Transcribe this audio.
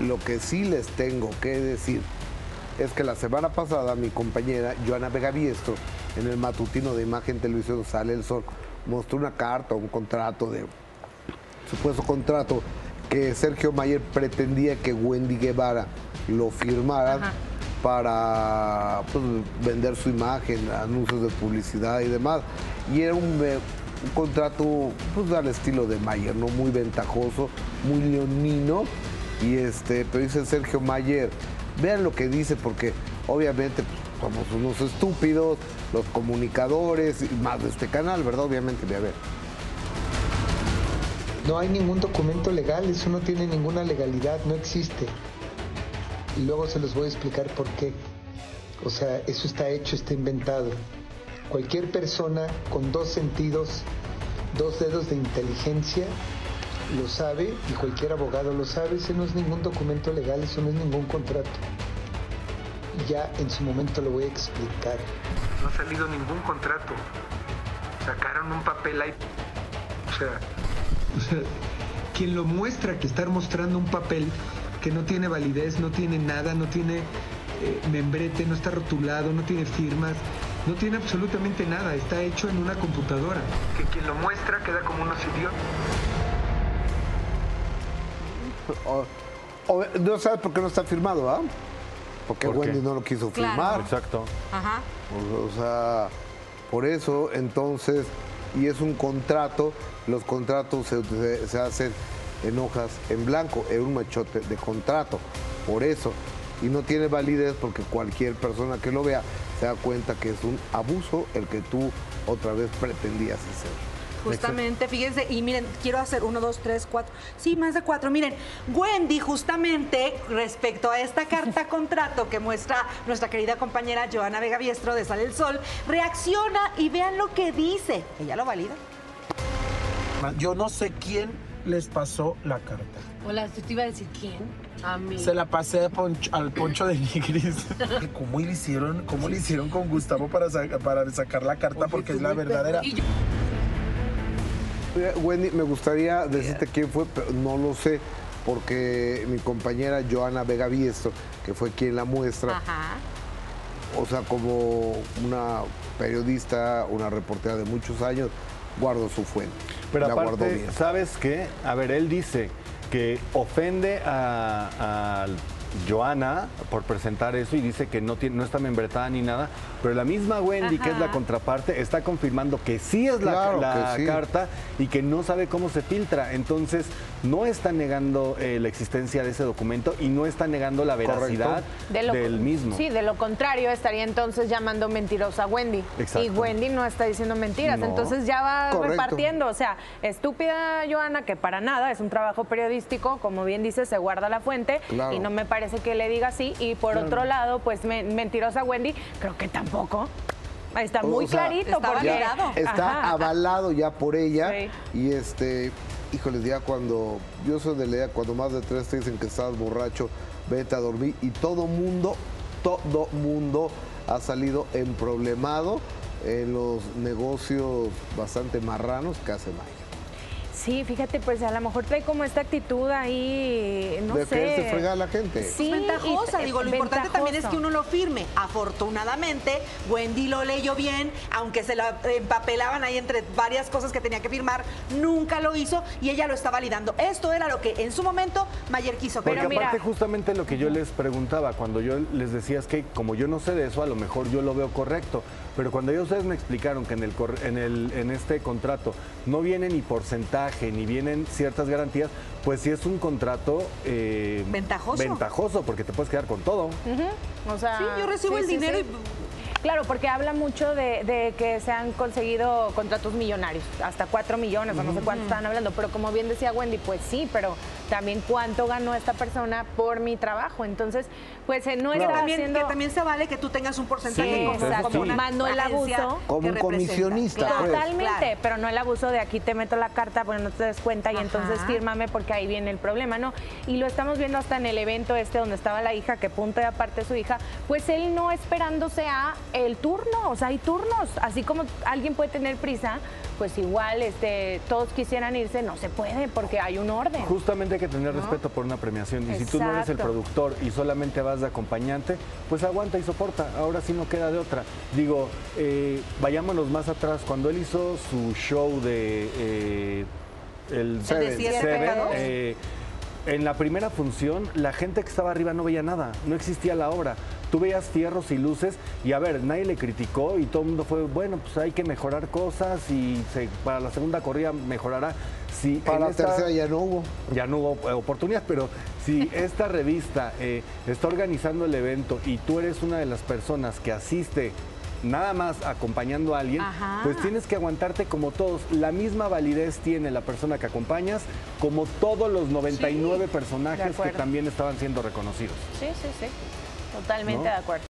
Lo que sí les tengo que decir es que la semana pasada mi compañera Joana Vega Biestro, en el matutino de Imagen Televisión Sale el Sol, mostró una carta, un contrato de supuesto contrato que Sergio Mayer pretendía que Wendy Guevara lo firmara para pues, vender su imagen, anuncios de publicidad y demás. Y era un, eh, un contrato pues, al estilo de Mayer, ¿no? Muy ventajoso, muy leonino. Y este, pero dice Sergio Mayer, vean lo que dice, porque obviamente pues, somos unos estúpidos, los comunicadores, más de este canal, ¿verdad? Obviamente, a ver. No hay ningún documento legal, eso no tiene ninguna legalidad, no existe. Y luego se los voy a explicar por qué. O sea, eso está hecho, está inventado. Cualquier persona con dos sentidos, dos dedos de inteligencia, lo sabe y cualquier abogado lo sabe. Ese no es ningún documento legal, eso no es ningún contrato. Ya en su momento lo voy a explicar. No ha salido ningún contrato. Sacaron un papel ahí. O sea, o sea, quien lo muestra que estar mostrando un papel que no tiene validez, no tiene nada, no tiene eh, membrete, no está rotulado, no tiene firmas, no tiene absolutamente nada, está hecho en una computadora. Que quien lo muestra queda como unos idiotas. O- o- no sabes por qué no está firmado, ¿ah? Porque ¿Por qué? Wendy no lo quiso Claro. firmar. Exacto. Ajá. O, o sea, por eso, entonces, y es un contrato, los contratos se, se- se hacen en hojas en blanco, en un machote de contrato, por eso. Y no tiene validez porque cualquier persona que lo vea se da cuenta que es un abuso el que tú otra vez pretendías hacer. Justamente, fíjense, y miren, quiero hacer uno, dos, tres, cuatro, sí, más de cuatro. Miren, Wendy, justamente respecto a esta carta contrato que muestra nuestra querida compañera Joana Vega Biestro de Sale el Sol, reacciona y vean lo que dice. Ella lo valida. Yo no sé quién les pasó la carta. Hola, yo te iba a decir quién. A mí. Se la pasé poncho- al poncho de Nigris. ¿Cómo le hicieron, cómo le hicieron con Gustavo para, sa- para sacar la carta? Porque es la verdadera. Wendy, me gustaría decirte quién fue, pero no lo sé, porque mi compañera Joana Vega Biestro, que fue quien la muestra, Ajá. o sea, como una periodista, una reportera de muchos años, guardo su fuente. Pero la guardó aparte, bien. ¿sabes qué? A ver, él dice que ofende a, a Joana por presentar eso y dice que no, tiene, no está membretada ni nada, pero la misma Wendy, que es la contraparte, está confirmando que sí es la, Claro la sí. carta y que no sabe cómo se filtra. Entonces, no está negando eh, la existencia de ese documento y no está negando la veracidad De lo- del mismo. Sí, de lo contrario, estaría entonces llamando mentirosa a Wendy. Exacto. Y Wendy no está diciendo mentiras, No. entonces ya va Correcto. repartiendo. O sea, estúpida Joana, que para nada es un trabajo periodístico, como bien dice, se guarda la fuente Claro. y no me parece que le diga así. Y por otro lado, pues me- mentirosa Wendy, creo que tampoco. Está O muy sea, clarito. está porque, validado. Está Ajá. avalado ya por ella. Sí. Y este, híjoles, ya cuando, yo soy de la idea, cuando más de tres te dicen que estás borracho, vete a dormir. Y todo mundo, todo mundo ha salido emproblemado en los negocios bastante marranos que hace Maya. Sí, fíjate, pues a lo mejor trae como esta actitud ahí, no de sé. quererse fregar a la gente. Sí, ventajosa, digo, lo importante también es que uno lo firme. Afortunadamente, Wendy lo leyó bien, aunque se la empapelaban ahí entre varias cosas que tenía que firmar, nunca lo hizo y ella lo está validando. Esto era lo que en su momento Mayer quiso. Porque Pero mira- aparte justamente lo que yo les preguntaba, cuando yo les decía es que como yo no sé de eso, a lo mejor yo lo veo correcto, pero cuando ya ustedes me explicaron que en, el, en, el, en este contrato no viene ni porcentaje, ni vienen ciertas garantías, pues sí es un contrato eh, Ventajoso. Ventajoso, porque te puedes quedar con todo. O sea, Sí, yo recibo el dinero y- Claro, porque habla mucho de, de que se han conseguido contratos millonarios, hasta 4 millones o no sé cuánto estaban hablando, pero como bien decía Wendy, pues sí, pero también cuánto ganó esta persona por mi trabajo. Entonces, pues eh, no está también, haciendo... que también se vale que tú tengas un porcentaje Sí, como, exacto. como una Más no el agencia abuso. Como un comisionista, Claro, pues. Totalmente, claro. pero no el abuso de aquí te meto la carta porque no te des cuenta y Ajá. entonces fírmame porque ahí viene el problema, ¿no? Y lo estamos viendo hasta en el evento este donde estaba la hija, que punto y aparte su hija, pues él no esperándose a el turno, o sea, hay turnos, así como alguien puede tener prisa, pues igual este, todos quisieran irse, no se puede porque hay un orden. Justamente hay que tener respeto por una premiación. Y si tú no eres el productor y solamente vas de acompañante, pues aguanta y soporta. Ahora sí no queda de otra. Digo, eh, vayámonos más atrás. Cuando él hizo su show de eh, el de eh, en la primera función, la gente que estaba arriba no veía nada, no existía la obra. Tú veías fierros y luces y a ver, nadie le criticó y todo el mundo fue, bueno, pues hay que mejorar cosas y se- para la segunda corrida mejorará. Si Para la esta- tercera ya no hubo. ya no hubo eh, oportunidad, pero si esta revista eh, está organizando el evento y tú eres una de las personas que asiste nada más acompañando a alguien, Ajá. pues tienes que aguantarte como todos. La misma validez tiene la persona que acompañas como todos los 99 de personajes que también estaban siendo reconocidos. Sí, sí, sí. Totalmente ¿No? de acuerdo.